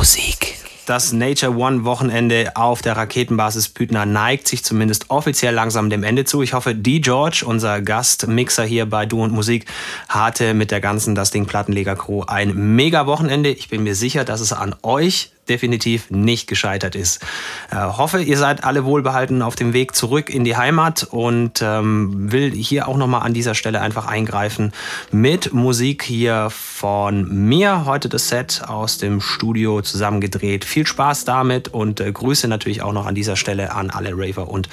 Musik. Das Nature One Wochenende auf der Raketenbasis Pütner neigt sich zumindest offiziell langsam dem Ende zu. Ich hoffe, die George, unser Gastmixer hier bei Du und Musik, hatte mit der ganzen Das Ding Plattenleger Crew ein mega Wochenende. Ich bin mir sicher, dass es an euch definitiv nicht gescheitert ist. Äh, hoffe, ihr seid alle wohlbehalten auf dem Weg zurück in die Heimat und ähm, will hier auch nochmal an dieser Stelle einfach eingreifen mit Musik hier von mir. Heute das Set aus dem Studio zusammengedreht. Viel Spaß damit und äh, Grüße natürlich auch noch an dieser Stelle an alle Raver und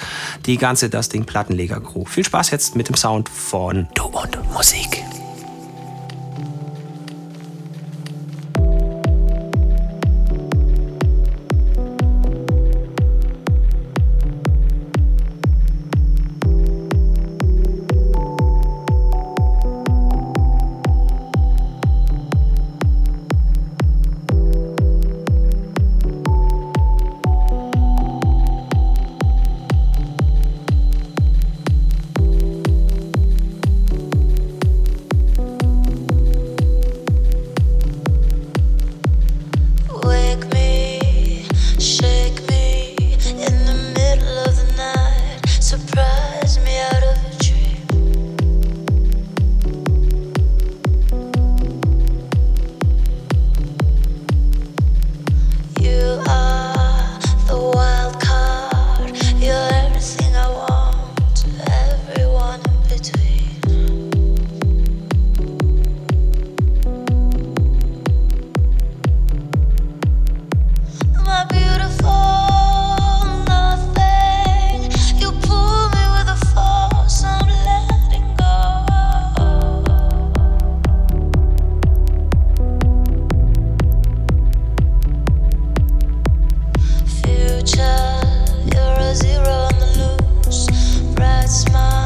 die ganze Das Ding Plattenleger Crew. Viel Spaß jetzt mit dem Sound von Du und Musik. zero on the loose, bright smile.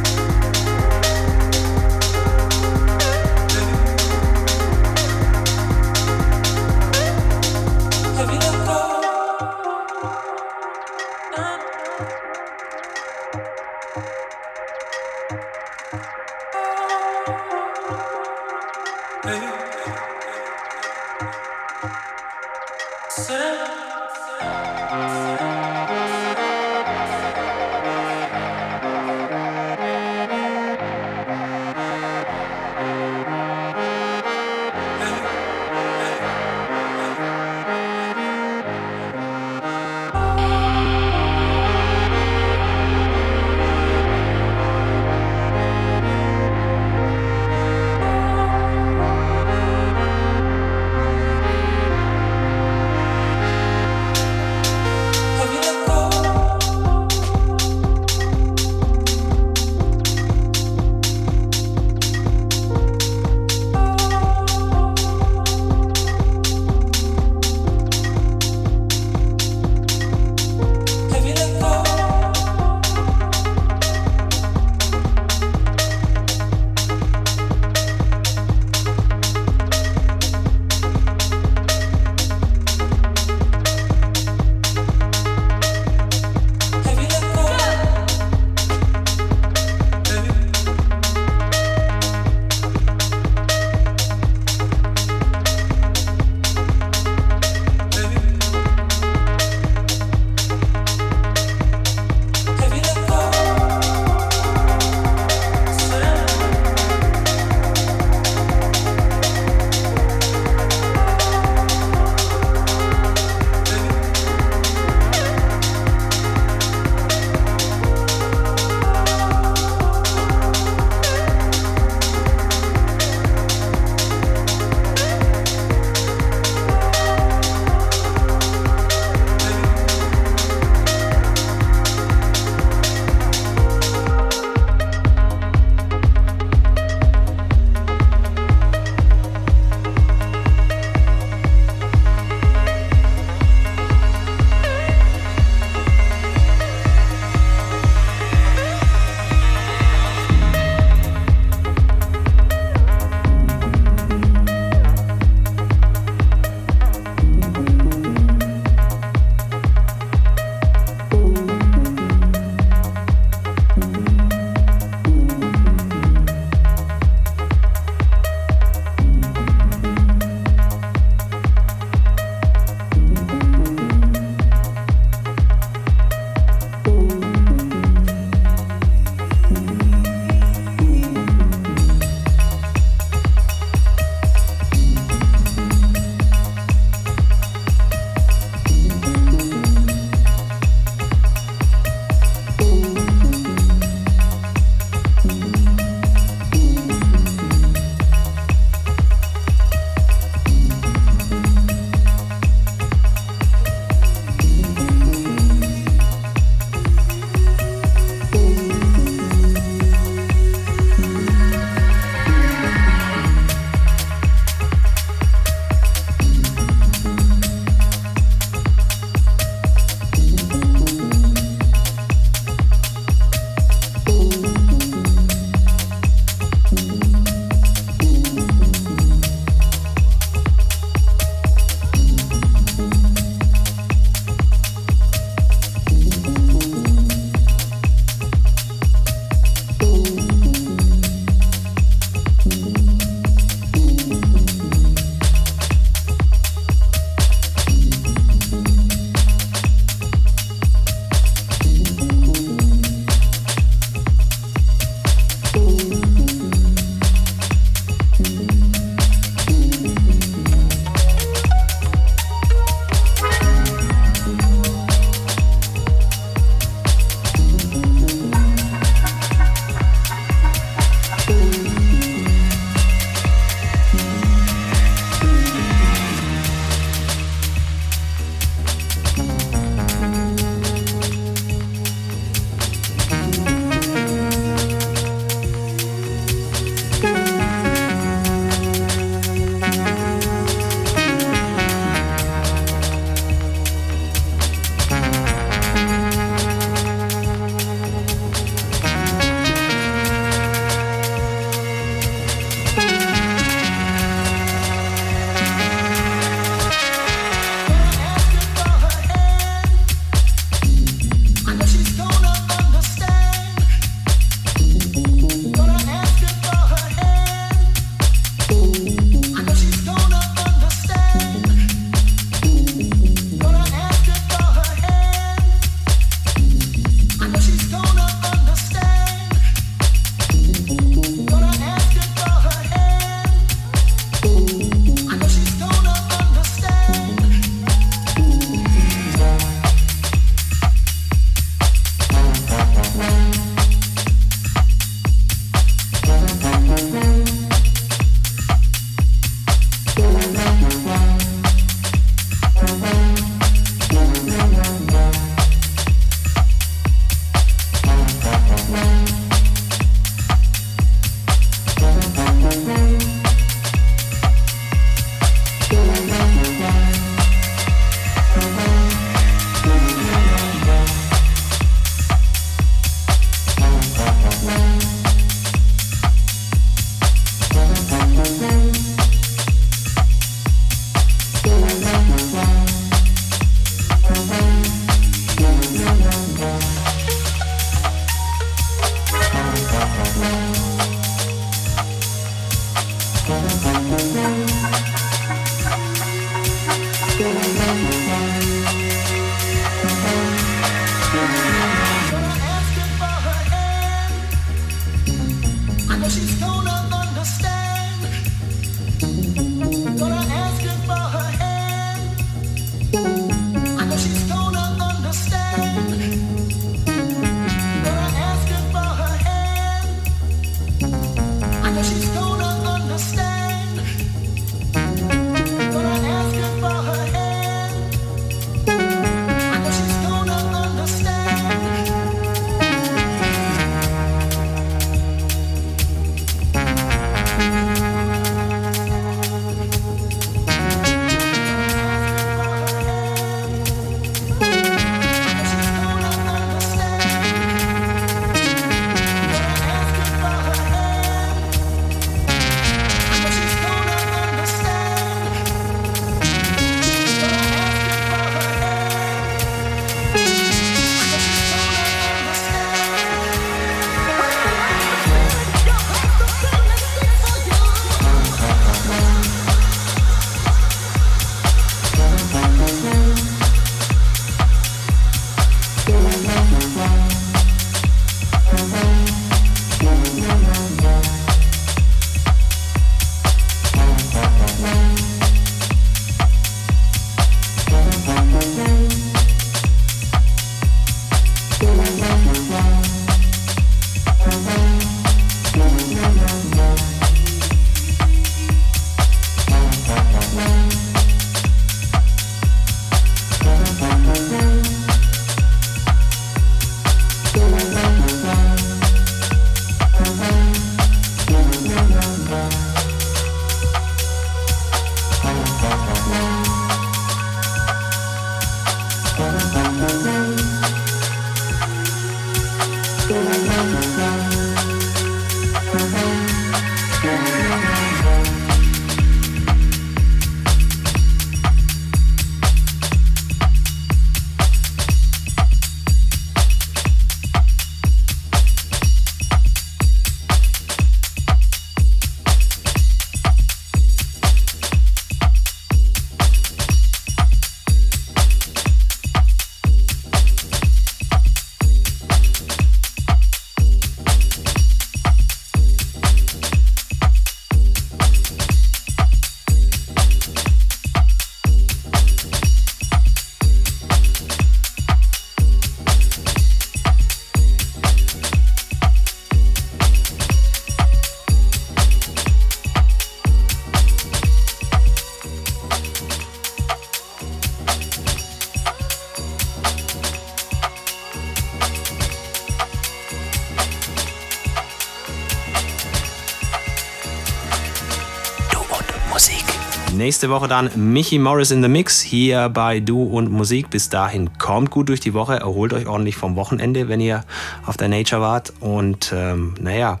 Nächste Woche dann Michi Morris in the Mix hier bei Du und Musik. Bis dahin kommt gut durch die Woche, erholt euch ordentlich vom Wochenende, wenn ihr auf der Nature wart. Und ähm, naja,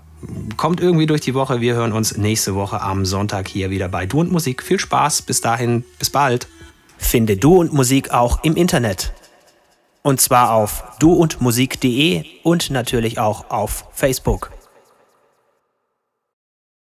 kommt irgendwie durch die Woche. Wir hören uns nächste Woche am Sonntag hier wieder bei Du und Musik. Viel Spaß, bis dahin, bis bald. Finde Du und Musik auch im Internet. Und zwar auf duundmusik.de und natürlich auch auf Facebook.